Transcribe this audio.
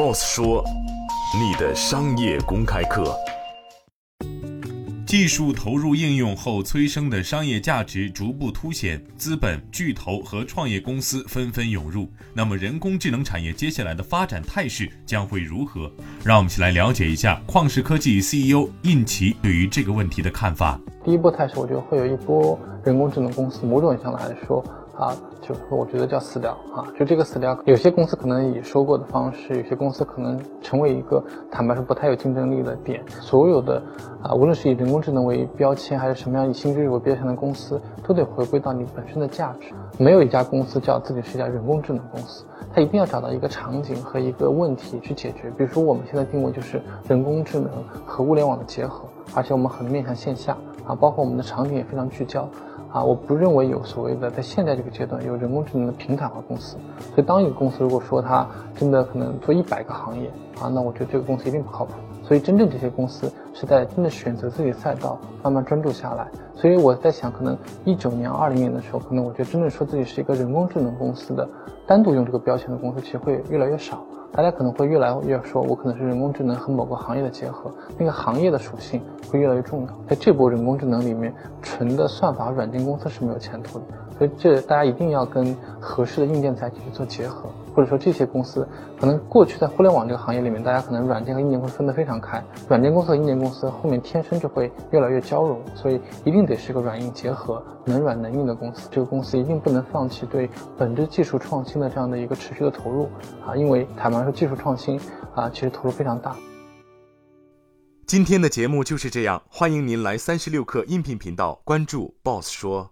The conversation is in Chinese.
Boss 说：“你的商业公开课。”技术投入应用后催生的商业价值逐步凸显，资本巨头和创业公司纷纷涌入。那么，人工智能产业接下来的发展态势将会如何？让我们一起来了解一下旷视科技 CEO 印奇对于这个问题的看法。第一波态势，我觉得会有一波人工智能公司，某种意义上来说。啊，就是我觉得叫死掉啊，就这个死掉，有些公司可能以收购的方式，有些公司可能成为一个坦白说不太有竞争力的点。所有的啊，无论是以人工智能为标签，还是什么样以新知识为标签的公司，都得回归到你本身的价值。没有一家公司叫自己是一家人工智能公司，它一定要找到一个场景和一个问题去解决。比如说我们现在定位就是人工智能和物联网的结合，而且我们很面向线下啊，包括我们的场景也非常聚焦。啊，我不认为有所谓的在现在这个阶段有人工智能的平台化公司。所以，当一个公司如果说它真的可能做一百个行业啊，那我觉得这个公司一定不靠谱。所以，真正这些公司是在真的选择自己赛道，慢慢专注下来。所以，我在想，可能一九年、二零年的时候，可能我觉得真正说自己是一个人工智能公司的，单独用这个标签的公司，其实会越来越少。大家可能会越来越说，我可能是人工智能和某个行业的结合，那个行业的属性会越来越重要。在这波人工智能里面，纯的算法软件公司是没有前途的，所以这大家一定要跟合适的硬件载体去做结合。或者说这些公司，可能过去在互联网这个行业里面，大家可能软件和硬件公司分得非常开，软件公司和硬件公司后面天生就会越来越交融，所以一定得是个软硬结合、能软能硬的公司。这个公司一定不能放弃对本质技术创新的这样的一个持续的投入啊，因为坦白说，技术创新啊，其实投入非常大。今天的节目就是这样，欢迎您来三十六课音频频道关注 Boss 说。